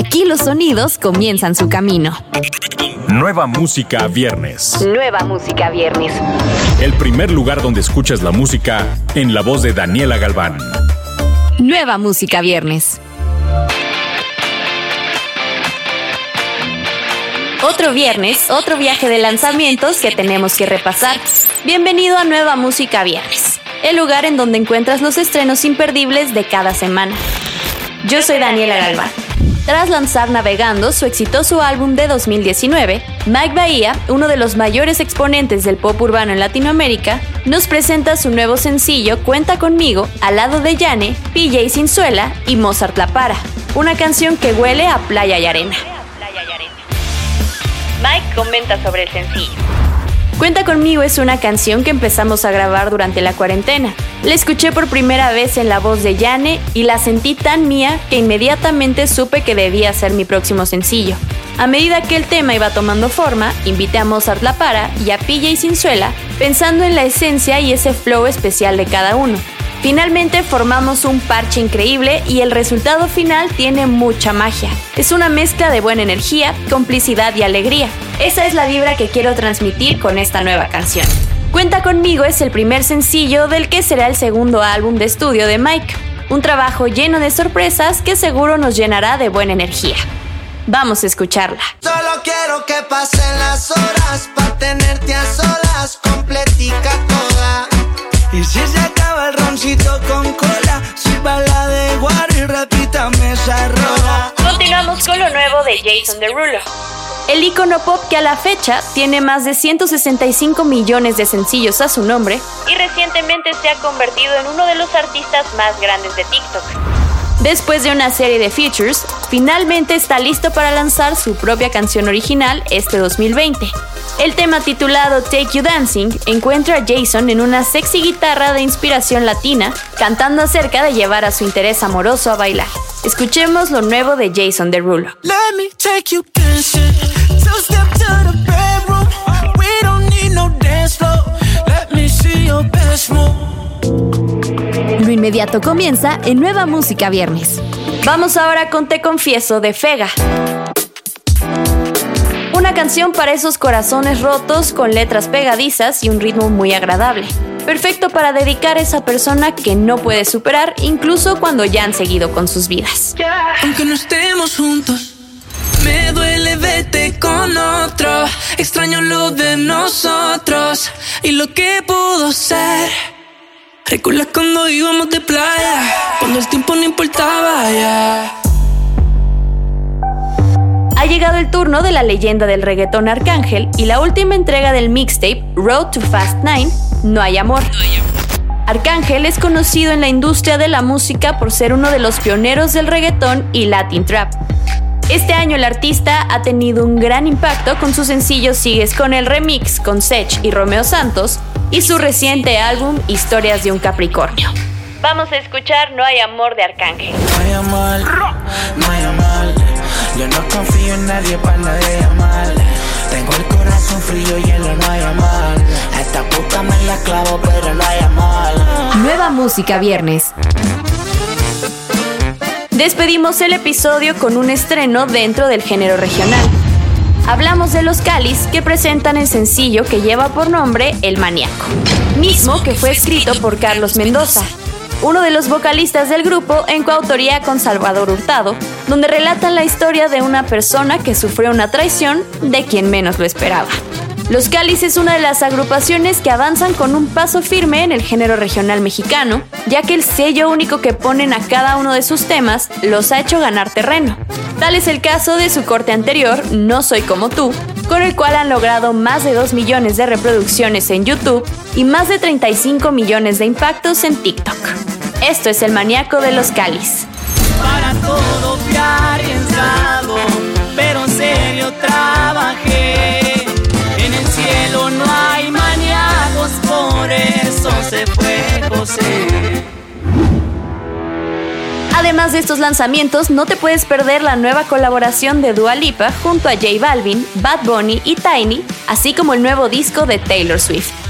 Aquí los sonidos comienzan su camino. Nueva música viernes. Nueva música viernes. El primer lugar donde escuchas la música en la voz de Daniela Galván. Nueva música viernes. Otro viernes, otro viaje de lanzamientos que tenemos que repasar. Bienvenido a Nueva Música Viernes, el lugar en donde encuentras los estrenos imperdibles de cada semana. Yo soy Daniela Galván. Tras lanzar Navegando, su exitoso álbum de 2019, Mike Bahía, uno de los mayores exponentes del pop urbano en Latinoamérica, nos presenta su nuevo sencillo Cuenta conmigo al lado de Yane, PJ Sinzuela y Mozart La Para, una canción que huele a playa y arena. Mike comenta sobre el sencillo. Cuenta conmigo es una canción que empezamos a grabar durante la cuarentena. La escuché por primera vez en la voz de Yane y la sentí tan mía que inmediatamente supe que debía ser mi próximo sencillo. A medida que el tema iba tomando forma, invité a Mozart La Para y a PJ Sinzuela pensando en la esencia y ese flow especial de cada uno. Finalmente formamos un parche increíble y el resultado final tiene mucha magia. Es una mezcla de buena energía, complicidad y alegría. Esa es la vibra que quiero transmitir con esta nueva canción. Cuenta conmigo es el primer sencillo del que será el segundo álbum de estudio de Mike. Un trabajo lleno de sorpresas que seguro nos llenará de buena energía. Vamos a escucharla. Solo quiero que pasen las horas para tenerte a solas, completica toda. Y si se acaba el roncito con cola, bala de rola. Continuamos con lo nuevo de Jason Derulo. El icono pop que a la fecha tiene más de 165 millones de sencillos a su nombre y recientemente se ha convertido en uno de los artistas más grandes de TikTok. Después de una serie de features, finalmente está listo para lanzar su propia canción original este 2020. El tema titulado Take You Dancing encuentra a Jason en una sexy guitarra de inspiración latina, cantando acerca de llevar a su interés amoroso a bailar. Escuchemos lo nuevo de Jason Derulo. Lo inmediato comienza en Nueva Música Viernes. Vamos ahora con Te Confieso de Fega. Una canción para esos corazones rotos con letras pegadizas y un ritmo muy agradable. Perfecto para dedicar a esa persona que no puede superar incluso cuando ya han seguido con sus vidas. Aunque no estemos juntos, me duele verte con otro. Extraño lo de nosotros y lo que pudo ser. Recuerdas cuando íbamos de playa, cuando el tiempo no importaba ya. Ha llegado el turno de la leyenda del reggaetón Arcángel y la última entrega del mixtape Road to Fast Nine, No hay amor. Arcángel es conocido en la industria de la música por ser uno de los pioneros del reggaetón y Latin Trap. Este año el artista ha tenido un gran impacto con su sencillo Sigues con el remix con Sech y Romeo Santos y su reciente álbum Historias de un Capricornio. Vamos a escuchar No hay amor de Arcángel. No hay amor, no hay amor. Nadie para nadie amar. Tengo el corazón frío y hielo, no hay amor. A esta puta me la clavo, pero no hay amor. Nueva música viernes. Despedimos el episodio con un estreno dentro del género regional. Hablamos de los Calis que presentan el sencillo que lleva por nombre El Maníaco, mismo que fue escrito por Carlos Mendoza, uno de los vocalistas del grupo en coautoría con Salvador Hurtado, donde relatan la historia de una persona que sufrió una traición de quien menos lo esperaba. Los Cáliz es una de las agrupaciones que avanzan con un paso firme en el género regional mexicano, ya que el sello único que ponen a cada uno de sus temas los ha hecho ganar terreno. Tal es el caso de su corte anterior, No Soy Como Tú, con el cual han logrado más de 2 millones de reproducciones en YouTube y más de 35 millones de impactos en TikTok. Esto es el maníaco de los Cáliz. Para todo fui arriesgado, pero en serio trabajé. En el cielo no hay maníacos, por eso se fue José. Además de estos lanzamientos, no te puedes perder la nueva colaboración de Dua Lipa junto a J Balvin, Bad Bunny y Tiny, así como el nuevo disco de Taylor Swift.